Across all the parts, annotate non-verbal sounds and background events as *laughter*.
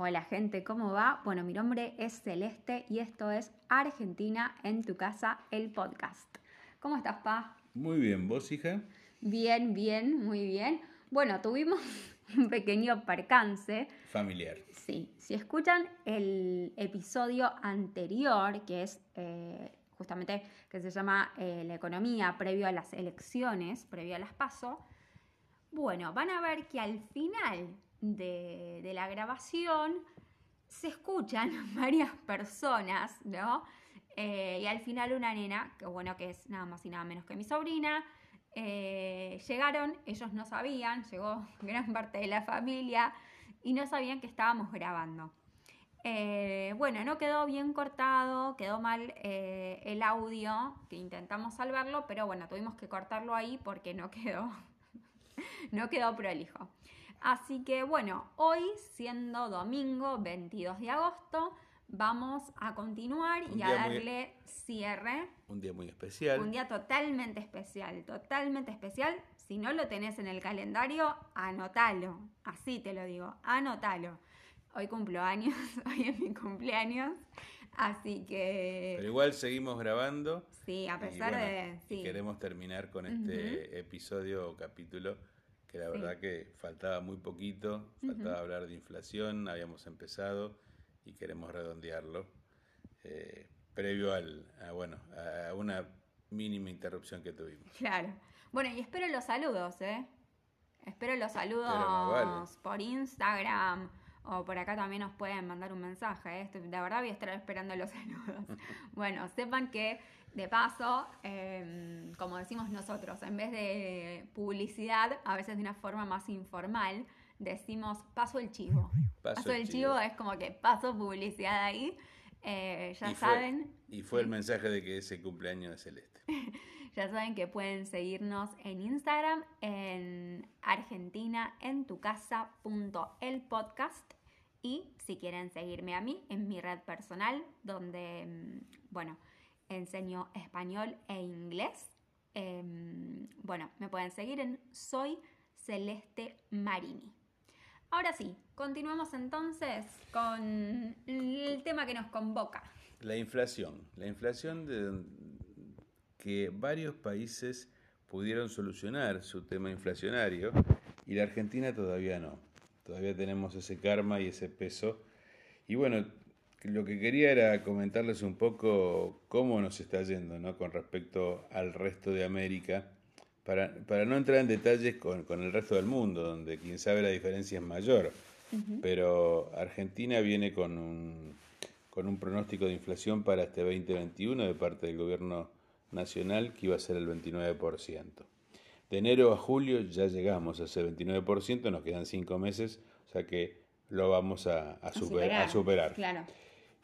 Hola gente, ¿cómo va? Bueno, mi nombre es Celeste y esto es Argentina en tu casa, el podcast. ¿Cómo estás, Pa? Muy bien, ¿vos, hija? Bien, bien, muy bien. Bueno, tuvimos *laughs* un pequeño percance. Familiar. Sí, si escuchan el episodio anterior, que es eh, justamente que se llama eh, La economía previo a las elecciones, previo a las PASO, bueno, van a ver que al final de, la grabación se escuchan *laughs* varias personas, ¿no? Eh, y al final una nena, que bueno, que es nada más y nada menos que mi sobrina, eh, llegaron, ellos no sabían, llegó *laughs* gran parte de la familia y no sabían que estábamos grabando. Eh, bueno, no quedó bien cortado, quedó mal el audio, que intentamos salvarlo, pero bueno, tuvimos que cortarlo ahí porque no quedó, *laughs* no quedó prolijo. Así que bueno, hoy siendo domingo 22 de agosto, vamos a continuar y a darle cierre. Un día muy especial. Un día totalmente especial, totalmente especial. Si no lo tenés en el calendario, anótalo. Así te lo digo, anótalo. Hoy cumplo años, *laughs* hoy es mi cumpleaños. Así que. Pero igual seguimos grabando. Sí, a pesar de. Sí. queremos terminar con este episodio o capítulo que la verdad que faltaba muy poquito, faltaba hablar de inflación, habíamos empezado y queremos redondearlo, eh, previo al, a, bueno, a una mínima interrupción que tuvimos. Claro. Bueno, y espero los saludos, ¿eh? Espero los saludos por Instagram o por acá también nos pueden mandar un mensaje. ¿eh? De verdad voy a estar esperando los *laughs* saludos. bueno, sepan que de paso, em, como decimos nosotros, en vez de publicidad, a veces de una forma más informal, decimos paso el chivo. Paso, el chivo. es como que paso publicidad ahí. Eh, ya saben. y fue el mensaje de que ese cumpleaños de Celeste. *laughs* ya saben que pueden seguirnos en Instagram en argentina en tu casa el podcast y si quieren seguirme a mí en mi red personal donde em, bueno enseño español e inglés. Em, bueno, me pueden seguir en Soy Celeste Marini. Ahora sí, continuamos entonces con el tema que nos convoca. La inflación. La inflación de que varios países pudieron solucionar su tema inflacionario y la Argentina todavía no. Todavía tenemos ese karma y ese peso. Y bueno, lo que quería era comentarles un poco cómo nos está yendo ¿no? con respecto al resto de América, para, para no entrar en detalles con, con, el resto del mundo, donde quien sabe la diferencia es mayor. Pero Argentina viene con un, con un pronóstico de inflación para este 2021 de parte del gobierno nacional que iba a ser el 29%. De enero a julio ya llegamos a ese 29%, nos quedan cinco meses, o sea que lo vamos a, a, superar. A superar. Claro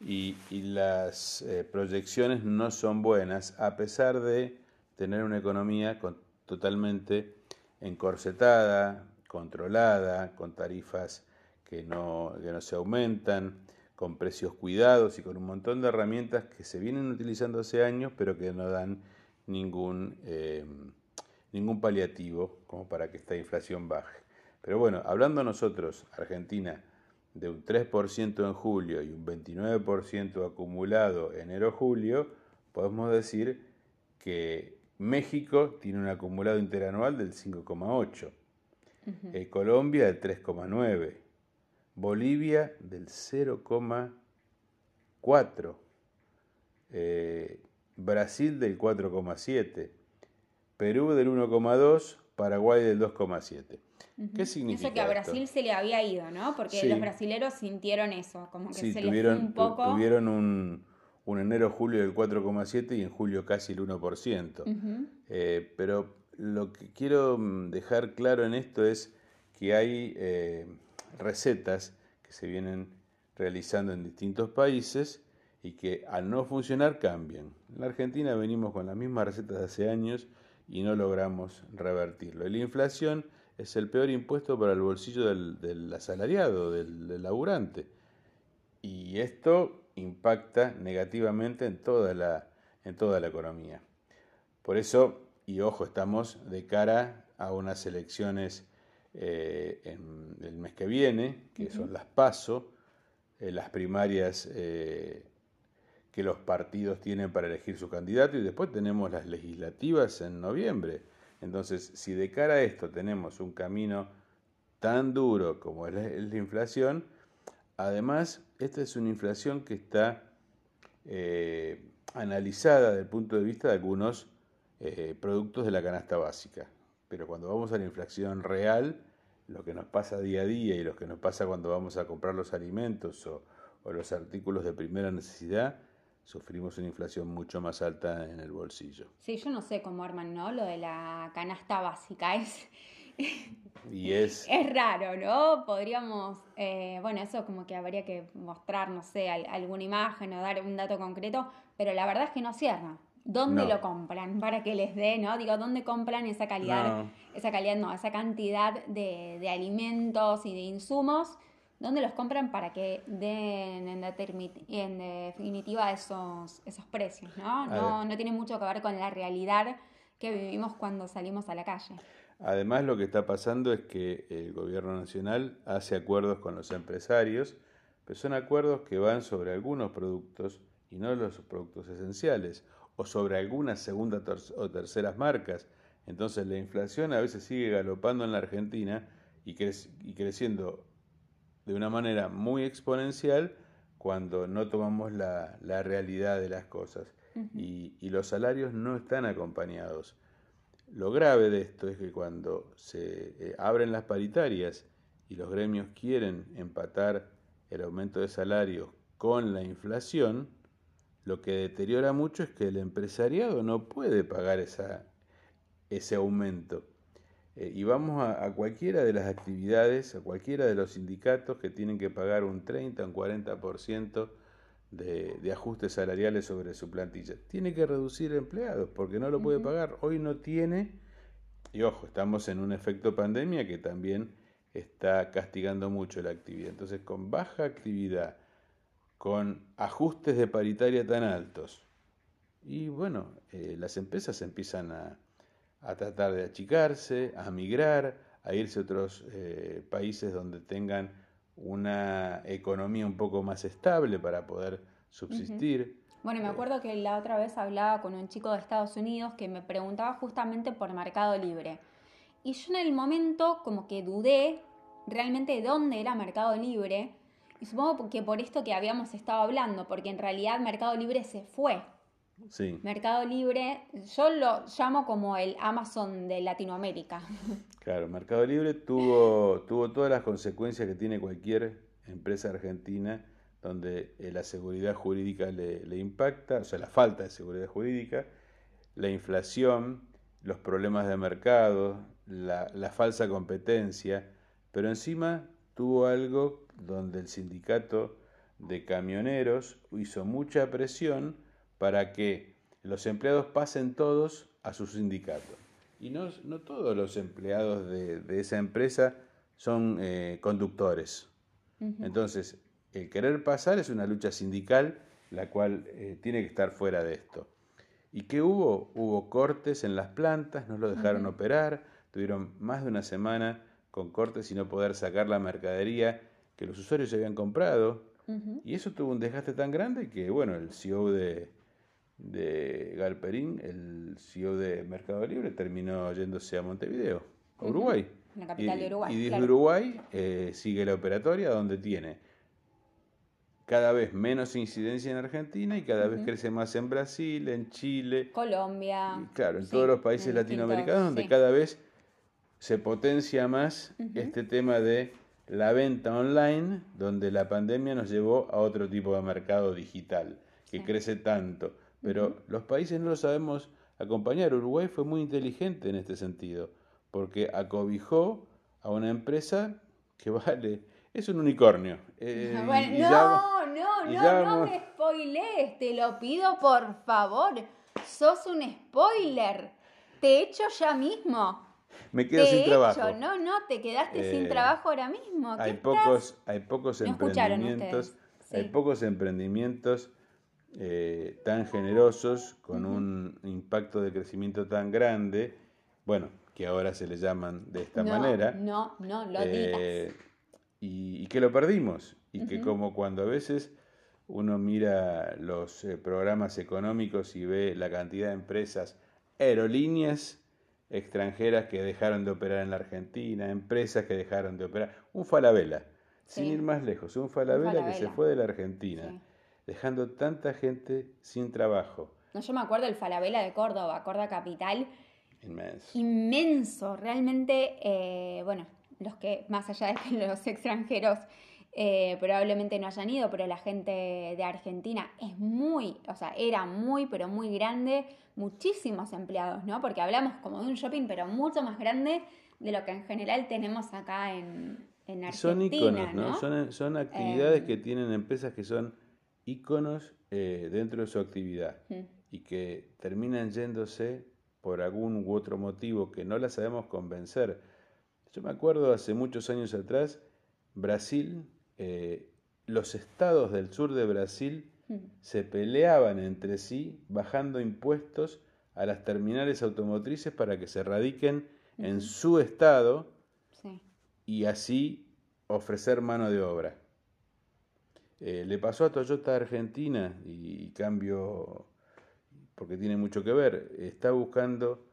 y, las eh, proyecciones no son buenas a pesar de tener una economía totalmente encorsetada, controlada, con tarifas que no, que no se aumentan, con precios cuidados y con un montón de herramientas que se vienen utilizando hace años pero que no dan ningún, eh, ningún paliativo como para que esta inflación baje. Pero bueno, hablando nosotros, Argentina, de un 3% en julio y un 29% acumulado enero-julio, podemos decir que México tiene un acumulado interanual del 5,8%, eh, Colombia del 3,9%, Bolivia del 0,4%, eh, Brasil del 4,7%, Perú del 1,2%, Paraguay del 2,7%. ¿Qué significa? Eso que a Brasil se le había ido, ¿no? Porque los brasileros sintieron eso, como que se tuvieron, un poco. Tuvieron un, un enero-julio del 4,7 y en julio casi el 1%. Eh, pero lo que quiero mm, dejar claro en esto es que hay eh, recetas que se vienen realizando en distintos países y que al no funcionar cambian. En la Argentina venimos con las mismas recetas de hace años y no logramos revertirlo. La inflación es el peor impuesto para el bolsillo del, asalariado, del, laburante. Y esto impacta negativamente en toda, la, en toda la economía. Por eso, y ojo, estamos de cara a unas elecciones eh, en el mes que viene, que son las PASO, eh, las primarias eh, que los partidos tienen para elegir su candidato y después tenemos las legislativas en noviembre. Entonces, si de cara a esto tenemos un camino tan duro como es la, inflación, además, esta es una inflación que está eh, analizada desde el punto de vista de algunos productos de la canasta básica. Pero cuando vamos a la inflación real, lo que nos pasa día a día y lo que nos pasa cuando vamos a comprar los alimentos o, los artículos de primera necesidad, sufrimos una inflación mucho más alta en el bolsillo. Sí, yo no sé cómo arman, ¿no? Lo de la canasta básica es... *laughs* Y es... *laughs* es raro, ¿no? Podríamos, eh, bueno, eso como que habría que mostrar, no sé, alguna imagen o dar un dato concreto, pero la verdad es que no cierra. ¿Dónde lo compran? Para que les dé, ¿no? Digo, ¿dónde compran esa calidad, esa calidad, no, esa cantidad de, alimentos y de insumos? ¿Dónde los compran para que den en, en definitiva esos, esos precios, ¿no? No, no tiene mucho que ver con la realidad que vivimos cuando salimos a la calle. Además, lo que está pasando es que el gobierno nacional hace acuerdos con los empresarios, pero son acuerdos que van sobre algunos productos y no los productos esenciales o sobre algunas segundas o terceras marcas. Entonces la inflación a veces sigue galopando en la Argentina y, creciendo de una manera muy exponencial cuando no tomamos la, realidad de las cosas. y, los salarios no están acompañados. Lo grave de esto es que cuando se eh, abren las paritarias y los gremios quieren empatar el aumento de salarios con la inflación, lo que deteriora mucho es que el empresariado no puede pagar esa, ese aumento. Eh, y vamos a, cualquiera de las actividades, a cualquiera de los sindicatos que tienen que pagar un 30 o un 40% de, de ajustes salariales sobre su plantilla. Tiene que reducir empleados porque no lo puede pagar. Hoy no tiene, y ojo, estamos en un efecto pandemia que también está castigando mucho la actividad. Entonces, con baja actividad, con ajustes de paritaria tan altos. Y bueno, eh, las empresas empiezan a, tratar de achicarse, a migrar, a irse a otros eh, países donde tengan una economía un poco más estable para poder subsistir. Bueno, me acuerdo que la otra vez hablaba con un chico de Estados Unidos que me preguntaba justamente por Mercado Libre. Y yo en el momento como que dudé realmente de dónde era Mercado Libre, y supongo que por esto que habíamos estado hablando, porque en realidad Mercado Libre se fue. Sí. Mercado Libre, yo lo llamo como el Amazon de Latinoamérica. *laughs* Claro, Mercado Libre tuvo, tuvo todas las consecuencias que tiene cualquier empresa argentina donde eh, la seguridad jurídica le, impacta, o sea, la falta de seguridad jurídica, la inflación, los problemas de mercado, la, la falsa competencia, pero encima tuvo algo donde el sindicato de camioneros hizo mucha presión para que los empleados pasen todos a su sindicato. Y no, no todos los empleados de, esa empresa son eh, conductores. Entonces, el querer pasar es una lucha sindical, la cual eh, tiene que estar fuera de esto. ¿Y qué hubo? Hubo cortes en las plantas, no lo dejaron operar, tuvieron más de una semana con cortes y no poder sacar la mercadería que los usuarios habían comprado. Y eso tuvo un desgaste tan grande que, bueno, el CEO de, de Galperín, el CEO de Mercado Libre, terminó yéndose a Montevideo, a Uruguay. La capital de Uruguay. Y desde Uruguay eh, sigue la operatoria donde tiene cada vez menos incidencia en Argentina y cada vez crece más en Brasil, en Chile. Colombia. claro, en todos los países latinoamericanos donde cada vez se potencia más este tema de la venta online, donde la pandemia nos llevó a otro tipo de mercado digital, que crece tanto. Pero los países no lo sabemos acompañar. Uruguay fue muy inteligente en este sentido, porque acobijó a una empresa que *laughs* vale, es un unicornio. Eh, *laughs* no, no, no, no me spoilees, te lo pido por favor. Sos un spoiler. Te echo ya mismo me quedo sin trabajo. No, no, te quedaste sin eh, trabajo ahora mismo. Hay pocos, hay pocos emprendimientos, hay pocos emprendimientos eh, tan generosos con un impacto de crecimiento tan grande. Bueno, que ahora se le llaman de esta manera. No, no, lo eh, y, que lo perdimos. Y que como cuando a veces uno mira los eh, programas económicos y ve la cantidad de empresas, aerolíneas extranjeras que dejaron de operar en la Argentina, empresas que dejaron de operar, un Falabella, sin ir más lejos, un Falabella, que se fue de la Argentina, dejando tanta gente sin trabajo. No, yo me acuerdo del Falabella de Córdoba, Córdoba Capital. Inmenso. Inmenso, realmente, eh, bueno, los que, más allá de que *laughs* los extranjeros eh, probablemente no hayan ido, pero la gente de Argentina es muy, o sea, era muy, pero muy grande, muchísimos empleados, ¿no? Porque hablamos como de un shopping, pero mucho más grande de lo que en general tenemos acá en, en Argentina. Son iconos, ¿no? Son, actividades em. que tienen empresas que son iconos eh, dentro de su actividad y que terminan yéndose por algún u otro motivo que no las sabemos convencer. Yo me acuerdo hace muchos años atrás, Brasil eh, los estados del sur de Brasil mm. se peleaban entre sí bajando impuestos a las terminales automotrices para que se radiquen en su estado y así ofrecer mano de obra. Eh, le pasó a Toyota Argentina y, cambio, porque tiene mucho que ver, está buscando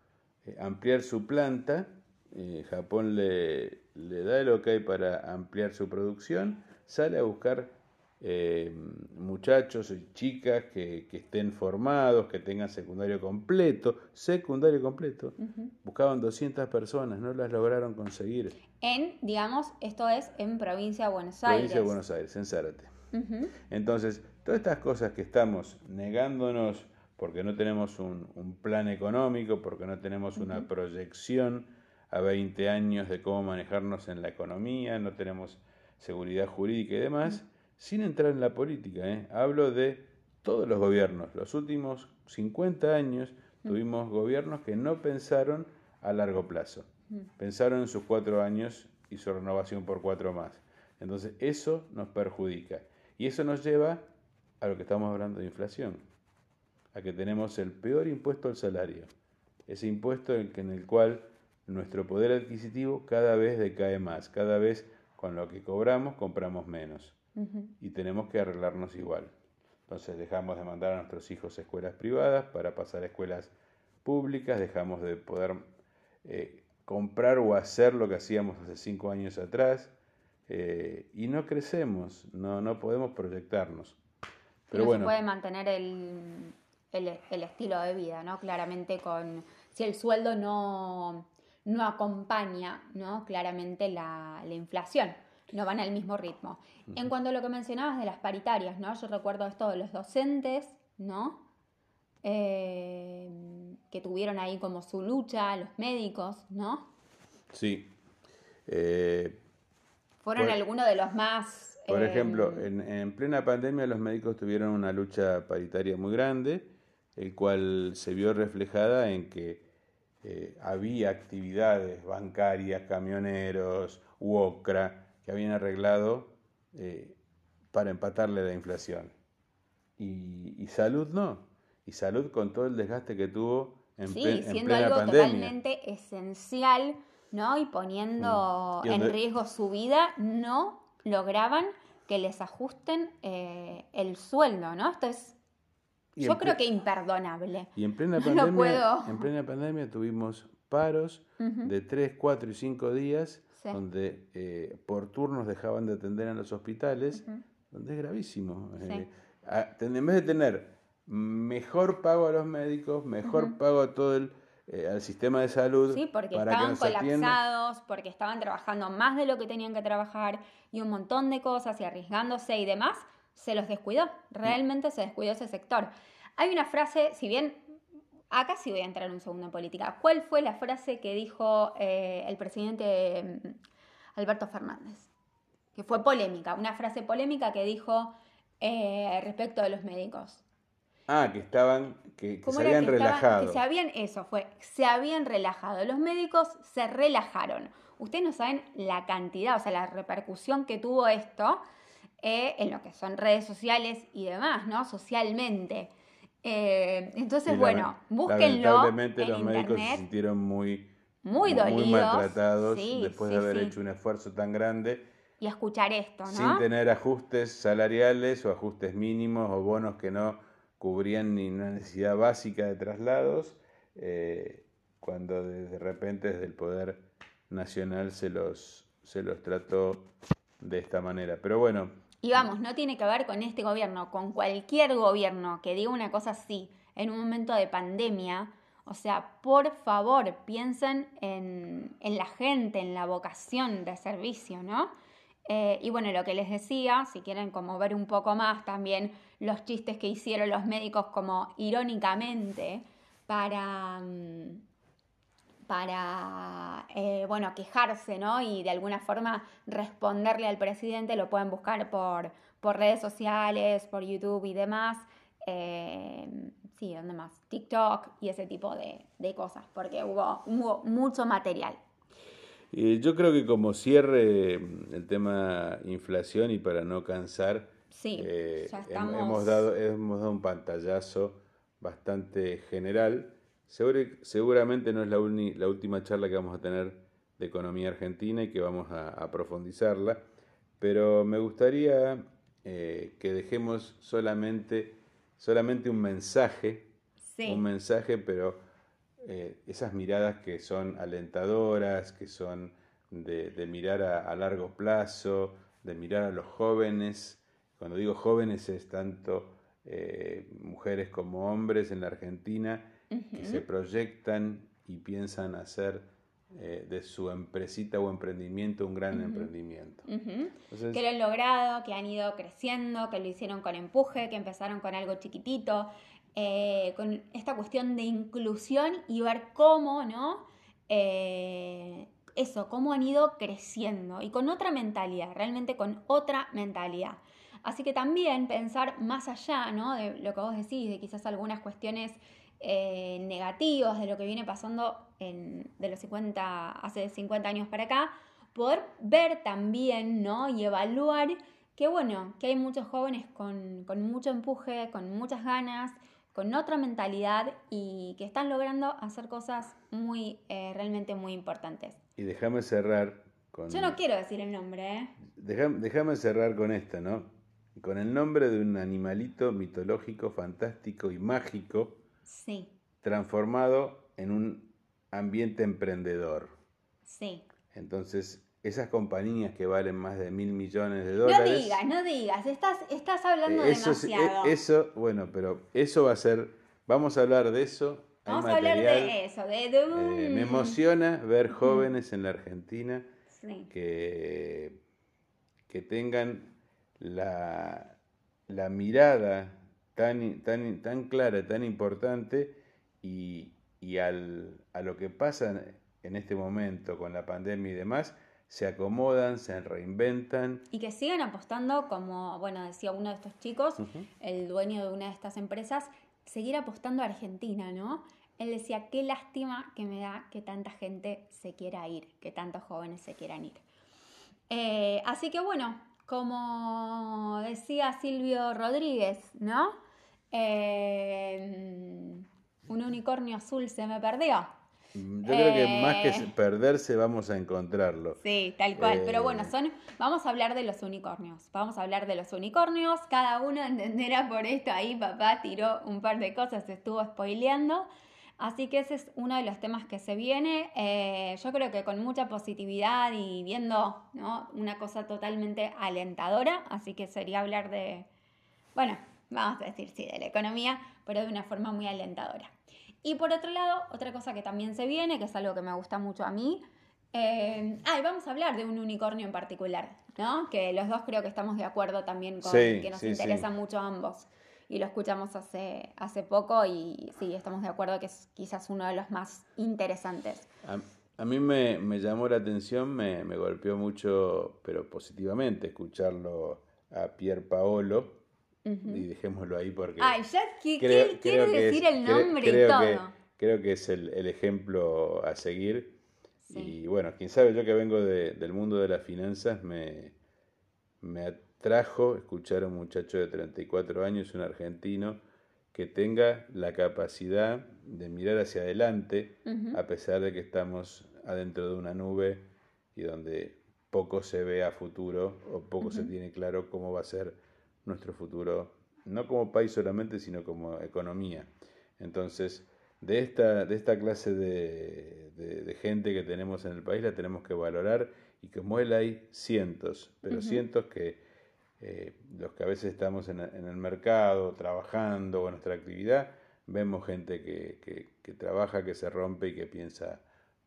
eh, ampliar su planta, Japón le, le da el ok para ampliar su producción, sale a buscar eh, muchachos y chicas que, estén formados, que tengan secundario completo, secundario completo. Buscaban 200 personas, no las lograron conseguir. En, digamos, esto es en provincia de Buenos Aires. Provincia de Buenos Aires, en Zárate. Entonces, todas estas cosas que estamos negándonos porque no tenemos un, plan económico, porque no tenemos una proyección a 20 años de cómo manejarnos en la economía, no tenemos seguridad jurídica y demás, sin entrar en la política. ¿eh? Hablo de todos los gobiernos. Los últimos 50 años tuvimos gobiernos que no pensaron a largo plazo. Pensaron en sus cuatro años y su renovación por cuatro más. Entonces eso nos perjudica. Y eso nos lleva a lo que estamos hablando de inflación. A que tenemos el peor impuesto al salario. Ese impuesto en, el cual nuestro poder adquisitivo cada vez decae más, cada vez con lo que cobramos compramos menos y tenemos que arreglarnos igual. Entonces dejamos de mandar a nuestros hijos a escuelas privadas para pasar a escuelas públicas, dejamos de poder eh, comprar o hacer lo que hacíamos hace cinco años atrás eh, y no crecemos, no, no podemos proyectarnos. Pero no bueno, se puede mantener el, el, el, estilo de vida, ¿no? Claramente con si el sueldo no, no acompaña ¿no? claramente la, inflación, no van al mismo ritmo. En cuanto a lo que mencionabas de las paritarias, ¿no? yo recuerdo esto de los docentes, ¿no? Eh, que tuvieron ahí como su lucha, los médicos, ¿no? Sí. Eh, Fueron algunos de los más... Por ejemplo, eh, en, en, plena pandemia los médicos tuvieron una lucha paritaria muy grande, el cual se vio reflejada en que eh, había actividades bancarias, camioneros, UOCRA, que habían arreglado eh, para empatarle la inflación. Y, salud no. Y salud con todo el desgaste que tuvo en, sí, siendo algo totalmente esencial, ¿no? Y poniendo mm. en riesgo su vida, no lograban que les ajusten eh, el sueldo, ¿no? Esto es yo creo que imperdonable. Y en plena, *laughs* pandemia, en plena pandemia tuvimos paros de 3, 4 y 5 días, donde eh, por turnos dejaban de atender en los hospitales, donde es gravísimo. Eh, en vez de tener mejor pago a los médicos, mejor pago a todo el eh, al sistema de salud. Sí, porque estaban colapsados, porque estaban trabajando más de lo que tenían que trabajar y un montón de cosas y arriesgándose y demás se los descuidó, realmente se descuidó ese sector. Hay una frase, si bien acá sí voy a entrar un segundo en política, ¿cuál fue la frase que dijo eh, el presidente mm, Alberto Fernández? Que fue polémica, una frase polémica que dijo eh, respecto de los médicos. Ah, que estaban, que, se habían relajado. que se habían, eso fue, se habían relajado. Los médicos se relajaron. Ustedes no saben la cantidad, o sea, la repercusión que tuvo esto eh, en lo que son redes sociales y demás, ¿no? Socialmente. Eh, entonces, bueno, búsquenlo. Lamentablemente los médicos se sintieron muy, muy, maltratados después de haber hecho un esfuerzo tan grande y escuchar esto, ¿no? Sin tener ajustes salariales o ajustes mínimos o bonos que no cubrían ni una necesidad básica de traslados, eh, cuando de repente desde el Poder Nacional se los, se los trató de esta manera. Pero bueno. Y vamos, no tiene que ver con este gobierno, con cualquier gobierno que diga una cosa así en un momento de pandemia. O sea, por favor, piensen en, en la gente, en la vocación de servicio, ¿no? Eh, y bueno, lo que les decía, si quieren como ver un poco más también los chistes que hicieron los médicos como irónicamente para, mm, para eh, bueno, quejarse, ¿no? Y de alguna forma responderle al presidente, lo pueden buscar por, por redes sociales, por YouTube y demás. Eh, sí, ¿dónde más? TikTok y ese tipo de, de cosas, porque hubo, hubo mucho material. Yo creo que como cierre el tema inflación y para no cansar, eh, hemos, dado, hemos dado un pantallazo bastante general. seguramente no es la, la, última charla que vamos a tener de economía argentina y que vamos a, profundizarla, pero me gustaría eh, que dejemos solamente, solamente un mensaje, un mensaje, pero eh, esas miradas que son alentadoras, que son de, mirar a, largo plazo, de mirar a los jóvenes. Cuando digo jóvenes es tanto eh, mujeres como hombres en la Argentina que se proyectan y piensan hacer eh, de su empresita o emprendimiento un gran emprendimiento. que lo han logrado, que han ido creciendo, que lo hicieron con empuje, que empezaron con algo chiquitito, eh, con esta cuestión de inclusión y ver cómo, ¿no? Eh, eso, cómo han ido creciendo y con otra mentalidad, realmente con otra mentalidad. Así que también pensar más allá, ¿no? De lo que vos decís, de quizás algunas cuestiones eh, negativas de lo que viene pasando en, de los 50, hace 50 años para acá, poder ver también, ¿no? Y evaluar que bueno, que hay muchos jóvenes con, con mucho empuje, con muchas ganas, con otra mentalidad y que están logrando hacer cosas muy, eh, realmente muy importantes. Y déjame cerrar con... Yo no quiero decir el nombre, ¿eh? Déjame, cerrar con esto, ¿no? Con el nombre de un animalito mitológico, fantástico y mágico. Sí. Transformado en un ambiente emprendedor. Sí. Entonces, esas compañías que valen más de mil millones de dólares. No digas, no digas, estás, estás hablando eso, demasiado. Eh, eso, bueno, pero eso va a ser, vamos a hablar de eso. Vamos a hablar de eso, de... Eh, me emociona ver jóvenes en la Argentina que, que tengan la, la mirada tan, tan, tan clara, tan importante y, y al, a lo que pasa en este momento con la pandemia y demás, se acomodan, se reinventan. Y que sigan apostando, como, bueno, decía uno de estos chicos, el dueño de una de estas empresas, seguir apostando a Argentina, ¿no? Él decía, qué lástima que me da que tanta gente se quiera ir, que tantos jóvenes se quieran ir. Eh, así que bueno, como decía Silvio Rodríguez, ¿no? Eh, un unicornio azul se me perdió. Yo creo que más que eh. perderse vamos a encontrarlo. Sí, tal cual. Pero bueno, eh. son, vamos a hablar de los unicornios. Vamos a hablar de los unicornios. Cada uno *laughs* entenderá por esto. Ahí papá tiró un par de cosas, estuvo spoileando. Así que ese es uno de los temas que se viene. Eh, yo creo que con mucha positividad y viendo ¿no? una cosa totalmente alentadora. Así que sería hablar de, bueno, vamos a decir sí, de la economía, pero de una forma muy alentadora. Y por otro lado, otra cosa que también se viene, que es algo que me gusta mucho a mí, eh, ah, y vamos a hablar de un unicornio en particular, ¿no? Que los dos creo que estamos de acuerdo también con que nos interesa mucho a ambos. Y lo escuchamos hace, hace poco y sí, estamos de acuerdo que es quizás uno de los más interesantes. A, mí me, me, llamó la atención, me, me golpeó mucho, pero positivamente, escucharlo a Pier Paolo, y dejémoslo ahí porque... Ay, ya quiero, decir el nombre y todo. Que, creo que es el, ejemplo a seguir. Y bueno, quién sabe, yo que vengo del mundo de las finanzas, me, me atrajo escuchar a un muchacho de 34 años, un argentino, que tenga la capacidad de mirar hacia adelante, a pesar de que estamos adentro de una nube y donde poco se ve a futuro o poco se tiene claro cómo va a ser nuestro futuro, no como país solamente, sino como economía. Entonces, de esta, de esta clase de, gente que tenemos en el país la tenemos que valorar y como él hay cientos, pero cientos que eh, los que a veces estamos en, el mercado, trabajando o en nuestra actividad, vemos gente que, que trabaja, que se rompe y que piensa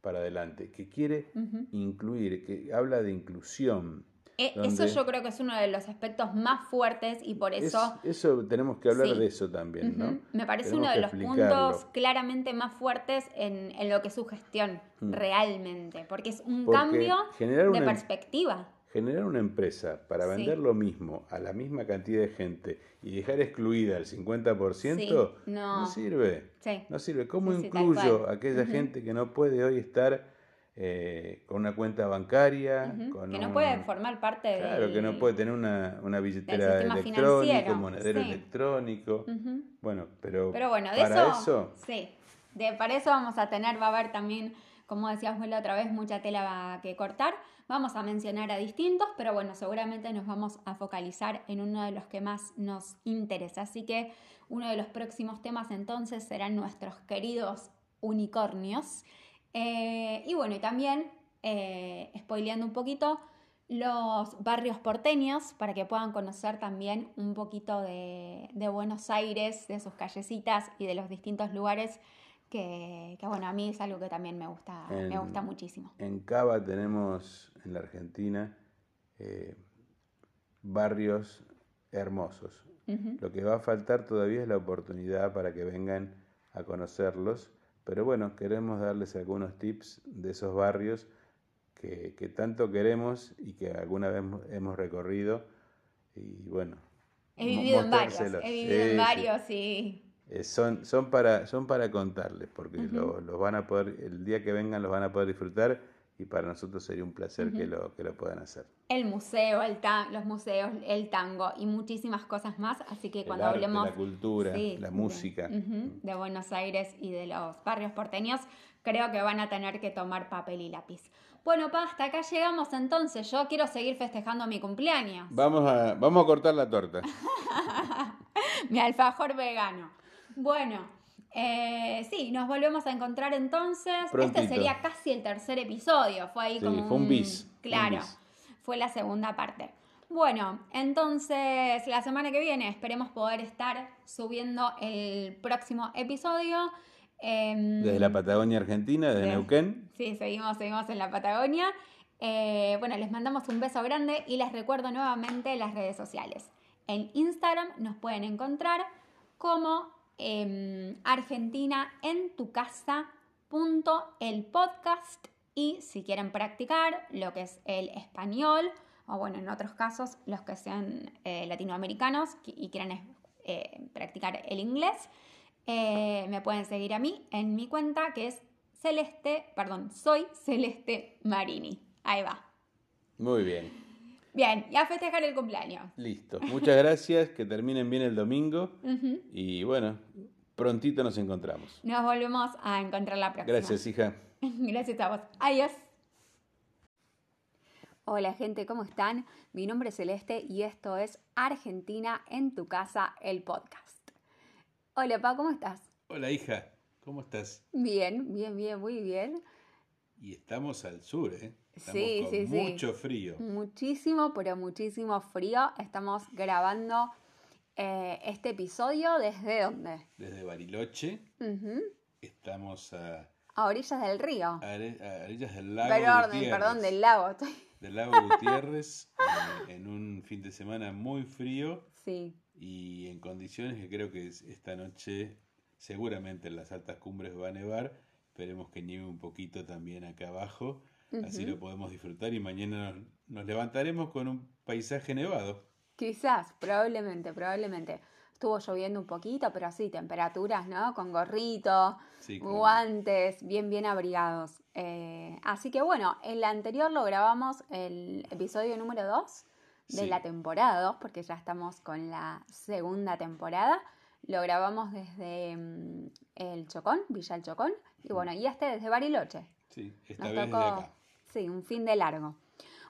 para adelante, que quiere incluir, que habla de inclusión. E, eso yo creo que es uno de los aspectos más fuertes y por eso... eso tenemos que hablar de eso también, ¿no? Me parece uno de los puntos claramente más fuertes en, lo que es su gestión, mm. realmente, porque es un cambio de perspectiva generar una empresa para vender lo mismo a la misma cantidad de gente y dejar excluida el 50%, no. sirve. No sirve. ¿Cómo incluyo a aquella gente que no puede hoy estar eh, con una cuenta bancaria? que no puede formar parte de... Claro, que no puede tener una, una billetera electrónica, un monedero electrónico. Bueno, pero, pero bueno, de para eso, Sí, de, para eso vamos a tener, va a haber también, como decíamos la otra vez, mucha tela que cortar. Vamos a mencionar a distintos, pero bueno, seguramente nos vamos a focalizar en uno de los que más nos interesa. Así que uno de los próximos temas entonces serán nuestros queridos unicornios. Eh, y bueno, y también, eh, spoileando un poquito, los barrios porteños para que puedan conocer también un poquito de, de Buenos Aires, de sus callecitas y de los distintos lugares que, bueno, a mí es algo que también me gusta, me gusta muchísimo. En Cava tenemos, en la Argentina, eh, barrios hermosos. Lo que va a faltar todavía es la oportunidad para que vengan a conocerlos, pero bueno, queremos darles algunos tips de esos barrios que, tanto queremos y que alguna vez hemos recorrido y bueno. He vivido en varios, he vivido en varios, sí. Eh, son, son, para, son para contarles, porque los van a poder, el día que vengan los van a poder disfrutar y para nosotros sería un placer que, lo, que lo puedan hacer. El museo, el los museos, el tango y muchísimas cosas más, así que cuando hablemos... La cultura, la música. De, Buenos Aires y de los barrios porteños, creo que van a tener que tomar papel y lápiz. Bueno, pa, hasta acá llegamos entonces. Yo quiero seguir festejando mi cumpleaños. Vamos a, vamos a cortar la torta. *laughs* mi alfajor vegano. Bueno, eh, sí, nos volvemos a encontrar entonces. Este sería casi el tercer episodio. Fue ahí como. Fue un bis. Claro, fue la segunda parte. Bueno, entonces la semana que viene esperemos poder estar subiendo el próximo episodio. Em, desde la Patagonia Argentina, desde Neuquén. Sí, seguimos, seguimos en la Patagonia. Eh, bueno, les mandamos un beso grande y les recuerdo nuevamente las redes sociales. En Instagram nos pueden encontrar como Em, Argentina en tu casa el podcast y si quieren practicar lo que es el español o bueno en otros casos los que sean eh, latinoamericanos y quieran eh, practicar el inglés eh, me pueden seguir a mí en mi cuenta que es Celeste, perdón, soy Celeste Marini. Ahí va. Muy bien. Bien, ya festejar el cumpleaños. Listo. Muchas gracias, que terminen bien el domingo. Y bueno, prontito nos encontramos. Nos volvemos a encontrar la próxima. Gracias, hija. *laughs* gracias a vos. Adiós. Hola gente, ¿cómo están? Mi nombre es Celeste y esto es Argentina en tu casa, el podcast. Hola, Pa, ¿cómo estás? Hola, hija, ¿cómo estás? Bien, bien, bien, muy bien. Y estamos al sur, ¿eh? Sí, sí, sí. Mucho frío. Muchísimo, pero muchísimo frío. Estamos grabando eh, este episodio desde dónde? Desde Bariloche. Estamos a... A orillas del río. A, orillas del lago Perdón, perdón, del lago. Del lago Gutiérrez, eh, en un fin de semana muy frío. Sí. Y en condiciones que creo que esta noche seguramente en las altas cumbres va a nevar. Esperemos que nieve un poquito también acá abajo Así lo podemos disfrutar y mañana nos, levantaremos con un paisaje nevado. Quizás, probablemente, probablemente. Estuvo lloviendo un poquito, pero sí, temperaturas, ¿no? Con gorrito, guantes, bien, bien abrigados. Eh, así que bueno, el anterior lo grabamos el episodio número 2 de la temporada 2, porque ya estamos con la segunda temporada. Lo grabamos desde mm, el Chocón, Villa El Chocón, y bueno, y este desde Bariloche. Sí, esta vez acá. Sí, un fin de largo.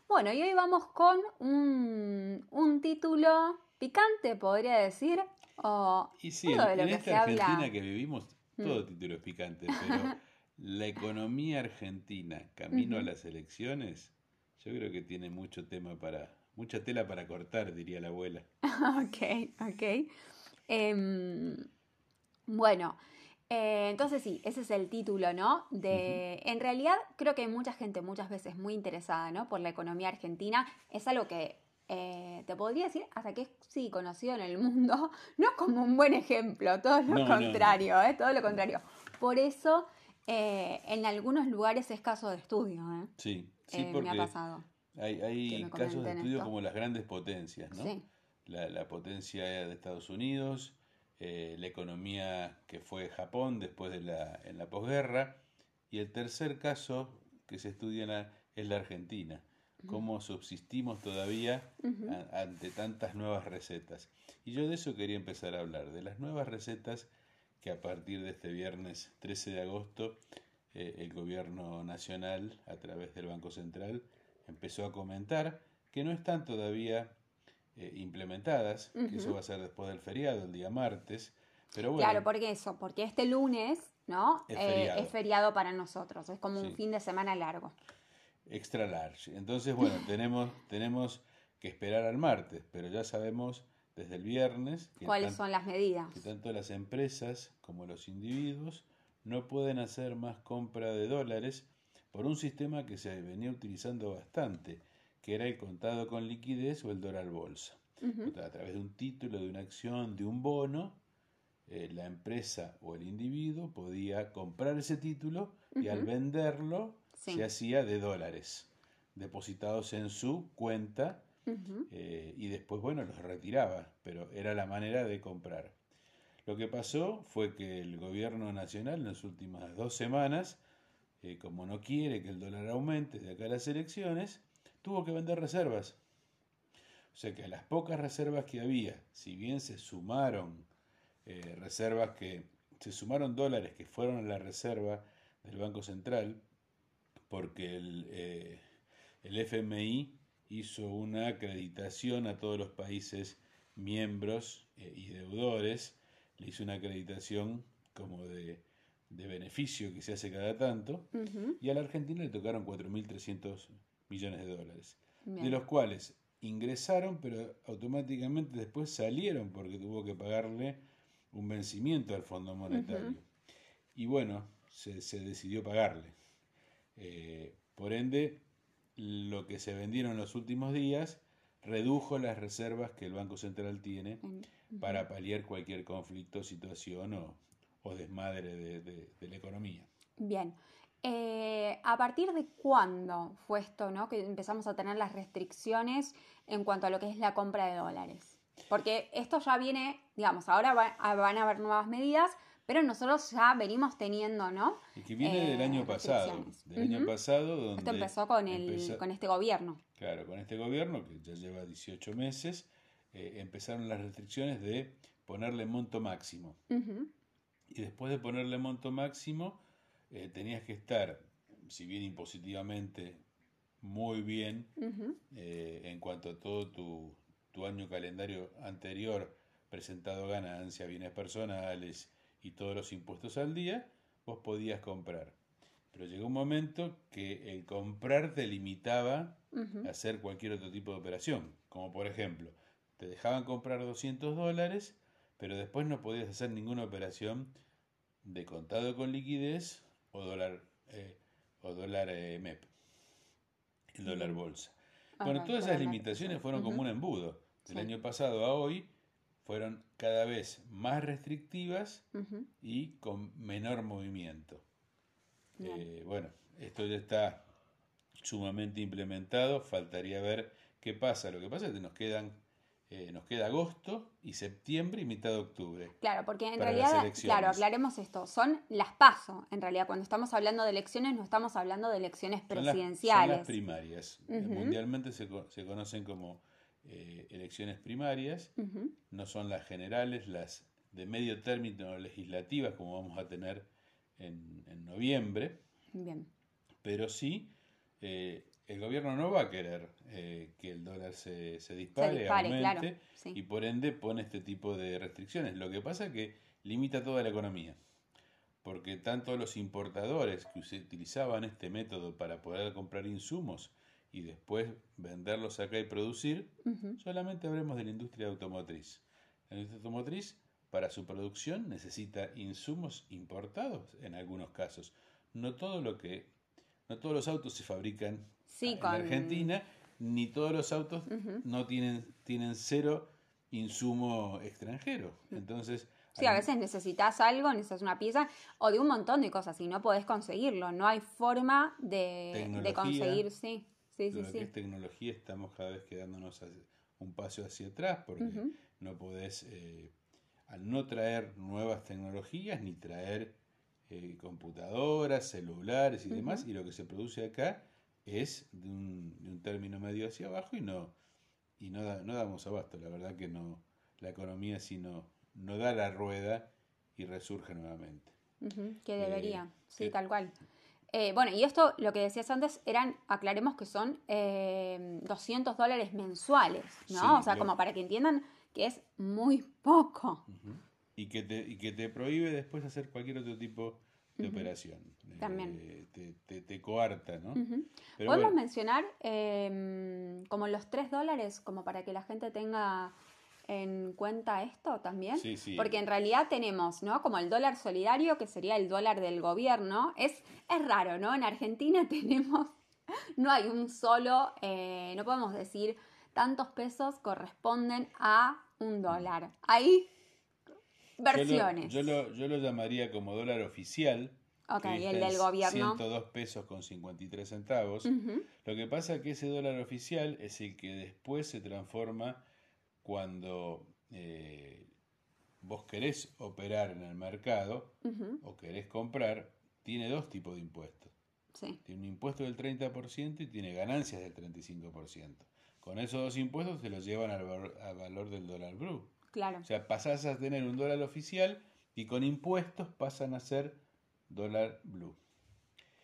Bueno, y hoy vamos con un, un título picante, podría decir. O y sí, en, esta Argentina que vivimos, todo mm. título es picante, pero la economía argentina, camino a las elecciones, yo creo que tiene mucho tema para, mucha tela para cortar, diría la abuela. *laughs* ok, ok. Em, bueno, eh, entonces sí, ese es el título, ¿no? De, En realidad creo que hay mucha gente muchas veces muy interesada, ¿no? Por la economía argentina. Es algo que eh, te podría decir hasta que es, sí, conocido en el mundo, *laughs* no como un buen ejemplo, todo lo contrario, ¿eh? Todo lo contrario. Por eso eh, en algunos lugares es caso de estudio. ¿eh? Sí, sí, porque me ha pasado. Hay, casos de estudio como las grandes potencias, ¿no? Sí. La, potencia de Estados Unidos, eh, la economía que fue Japón después de la, en la posguerra, y el tercer caso que se estudia es la Argentina, cómo subsistimos todavía ante tantas nuevas recetas. Y yo de eso quería empezar a hablar, de las nuevas recetas que a partir de este viernes 13 de agosto eh, el gobierno nacional, a través del Banco Central, empezó a comentar que no están todavía eh, implementadas, que eso va a ser después del feriado, el día martes. Pero bueno, claro, porque eso, porque este lunes, ¿no? Es eh, feriado, para nosotros, es como un fin de semana largo. Extra large. Entonces, bueno, *laughs* tenemos, tenemos que esperar al martes, pero ya sabemos desde el viernes. ¿Cuáles son las medidas? Que tanto las empresas como los individuos no pueden hacer más compra de dólares por un sistema que se venía utilizando bastante, que era el contado con liquidez o el dólar bolsa. A través de un título, de una acción, de un bono, eh, la empresa o el individuo podía comprar ese título y al venderlo se hacía de dólares depositados en su cuenta eh, y después, bueno, los retiraba, pero era la manera de comprar. Lo que pasó fue que el gobierno nacional en las últimas dos semanas, eh, como no quiere que el dólar aumente de acá a las elecciones, tuvo que vender reservas. O sea que a las pocas reservas que había, si bien se sumaron eh, reservas que se sumaron dólares que fueron a la reserva del Banco Central, porque el, el FMI hizo una acreditación a todos los países miembros eh, y deudores, le hizo una acreditación como de, beneficio que se hace cada tanto, y a la Argentina le tocaron 4.300 millones de dólares, de los cuales ingresaron, pero automáticamente después salieron porque tuvo que pagarle un vencimiento al Fondo Monetario. Y bueno, se, decidió pagarle. Eh, por ende, lo que se vendieron en los últimos días redujo las reservas que el Banco Central tiene para paliar cualquier conflicto, situación o, desmadre de, la economía. Bien. Eh, ¿A partir de cuándo fue esto, no? que empezamos a tener las restricciones en cuanto a lo que es la compra de dólares? Porque esto ya viene, digamos, ahora van a haber nuevas medidas, pero nosotros ya venimos teniendo, ¿no? Y que viene del año eh, pasado. Del año pasado, donde. Esto empezó con, el, con este gobierno. Claro, con este gobierno, que ya lleva 18 meses, eh, empezaron las restricciones de ponerle monto máximo. Y después de ponerle monto máximo, eh, tenías que estar, si bien impositivamente, muy bien en cuanto a todo tu, tu año calendario anterior presentado ganancias, bienes personales y todos los impuestos al día, vos podías comprar. Pero llegó un momento que el comprar te limitaba a hacer cualquier otro tipo de operación. Como por ejemplo, te dejaban comprar 200 dólares, pero después no podías hacer ninguna operación de contado con liquidez o dólar, eh, o dólar eh, MEP, el dólar bolsa. bueno, todas esas limitaciones fueron como un embudo. Del año pasado a hoy fueron cada vez más restrictivas y con menor movimiento. Eh, bueno, esto ya está sumamente implementado, faltaría ver qué pasa. Lo que pasa es que nos quedan eh, nos queda agosto y septiembre y mitad de octubre. Claro, porque en realidad, claro, aclaremos esto, son las PASO, en realidad, cuando estamos hablando de elecciones no estamos hablando de elecciones presidenciales. Son las, primarias, mundialmente se, se conocen como eh, elecciones primarias, no son las generales, las de medio término legislativas como vamos a tener en, noviembre, pero sí eh, el gobierno no va a querer eh, que el dólar se, se dispare, aumente, y por ende pone este tipo de restricciones. Lo que pasa es que limita toda la economía, porque tanto los importadores que utilizaban este método para poder comprar insumos y después venderlos acá y producir, solamente hablemos de la industria automotriz. La industria automotriz, para su producción, necesita insumos importados en algunos casos. No todo lo que no todos los autos se fabrican en Argentina, ni todos los autos no tienen, tienen cero insumo extranjero. Entonces. Sí, a veces necesitas algo, necesitas una pieza o de un montón de cosas y no podés conseguirlo. No hay forma de, de conseguir, sí. Sí, sí, sí. que es tecnología estamos cada vez quedándonos un paso hacia atrás porque no podés, eh, al no traer nuevas tecnologías ni traer eh, computadoras, celulares y demás, y lo que se produce acá es de un, de un término medio hacia abajo y no, y no, no damos abasto. La verdad que no, la economía si no, no da la rueda y resurge nuevamente. que debería, eh, sí, tal cual. Eh, bueno, y esto, lo que decías antes, eran, aclaremos que son 200 dólares mensuales, ¿no? o sea, como para que entiendan que es muy poco y que te, y que te prohíbe después hacer cualquier otro tipo de operación. También. Eh, te, te, coarta, ¿no? Podemos mencionar em, como los 3 dólares, como para que la gente tenga en cuenta esto también. Sí, sí. Porque en realidad tenemos, ¿no? Como el dólar solidario, que sería el dólar del gobierno. Es, es raro, ¿no? En Argentina *laughs* tenemos, no hay un solo, eh, no podemos decir tantos pesos corresponden a un dólar. Ahí versiones. Yo lo, yo lo, llamaría como dólar oficial. Ok, el del gobierno. 102 pesos con 53 centavos. Lo que pasa es que ese dólar oficial es el que después se transforma cuando eh, vos querés operar en el mercado o querés comprar, tiene dos tipos de impuestos. Sí. Tiene un impuesto del 30% y tiene ganancias del 35%. Con esos dos impuestos se los llevan al, al valor del dólar blue. Claro. O sea, pasás a tener un dólar oficial y con impuestos pasan a ser dólar blue.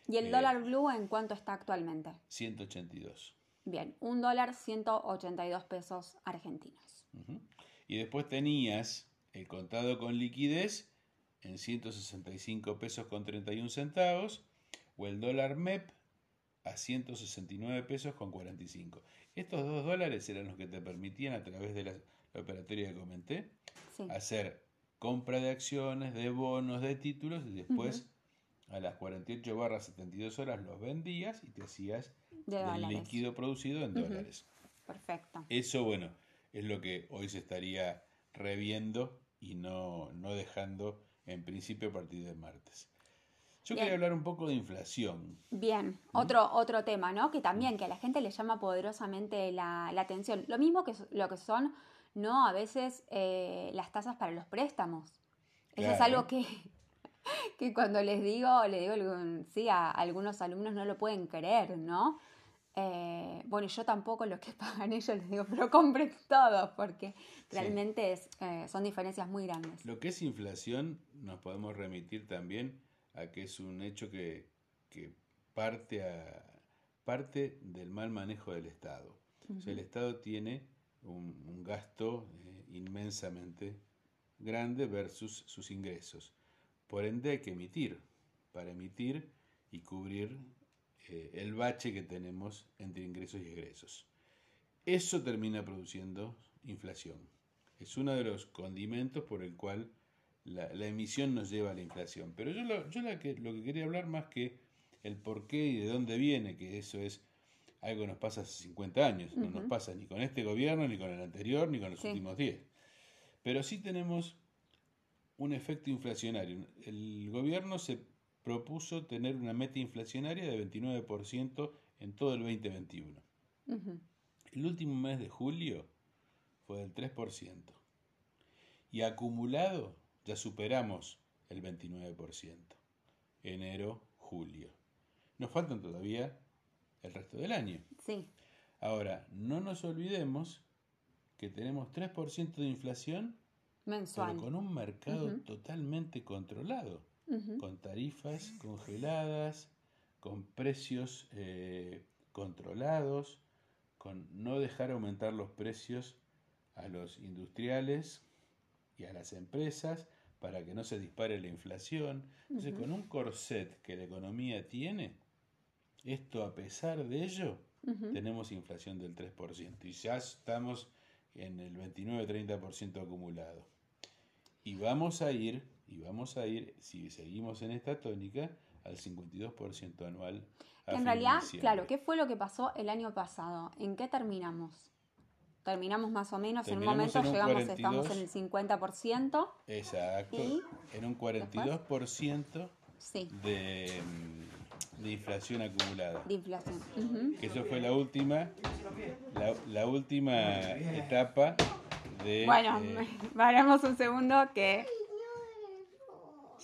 ¿Y el eh, dólar blue en cuánto está actualmente? 182. Bien, un dólar 182 pesos argentinos. Y después tenías el contado con liquidez en 165 pesos con 31 centavos o el dólar MEP a 169 pesos con 45. Estos dos dólares eran los que te permitían a través de las la operatoria que comenté, hacer compra de acciones, de bonos, de títulos y después a las 48 barras 72 horas los vendías y te hacías el líquido producido en dólares. Perfecto. Eso, bueno, es lo que hoy se estaría reviendo y no, no dejando en principio a partir de martes. Yo quería hablar un poco de inflación. Bien, otro, otro tema, ¿no? Que también que a la gente le llama poderosamente la, la atención. Lo mismo que lo que son no a veces eh, las tasas para los préstamos. Eso es algo que, *laughs* que cuando les digo, le digo sí, a algunos alumnos no lo pueden creer, ¿no? Eh, bueno, yo tampoco lo que *laughs* pagan ellos les digo, pero compren todo, porque realmente es, eh, son diferencias muy grandes. Lo que es inflación nos podemos remitir también a que es un hecho que, que parte, a, parte del mal manejo del Estado. O sea, el Estado tiene un, gasto eh, inmensamente grande versus sus ingresos. Por ende hay que emitir, para emitir y cubrir eh, el bache que tenemos entre ingresos y egresos. Eso termina produciendo inflación. Es uno de los condimentos por el cual la, emisión nos lleva a la inflación. Pero yo, lo, que quería hablar más que el por qué y de dónde viene, que eso es algo nos pasa hace 50 años, no nos pasa ni con este gobierno, ni con el anterior, ni con los últimos 10. Pero sí tenemos un efecto inflacionario. El gobierno se propuso tener una meta inflacionaria de 29% en todo el 2021. El último mes de julio fue del 3%. Y acumulado ya superamos el 29%. Enero, julio. Nos faltan todavía el resto del año. Sí. Ahora, no nos olvidemos que tenemos 3% de inflación mensual. con un mercado totalmente controlado, con tarifas congeladas, con precios eh, controlados, con no dejar aumentar los precios a los industriales y a las empresas para que no se dispare la inflación. Entonces, con un corset que la economía tiene, esto a pesar de ello, tenemos inflación del 3% y ya estamos en el 29-30% acumulado. Y vamos a ir, y vamos a ir, si seguimos en esta tónica, al 52% anual. en realidad, claro, ¿qué fue lo que pasó el año pasado? ¿En qué terminamos? Terminamos más o menos, en un momento llegamos, estamos en el 50%. Exacto, en un 42% de, de, inflación acumulada. De inflación. Que eso fue la última, la, última etapa de... Bueno, eh, *laughs* paramos un segundo que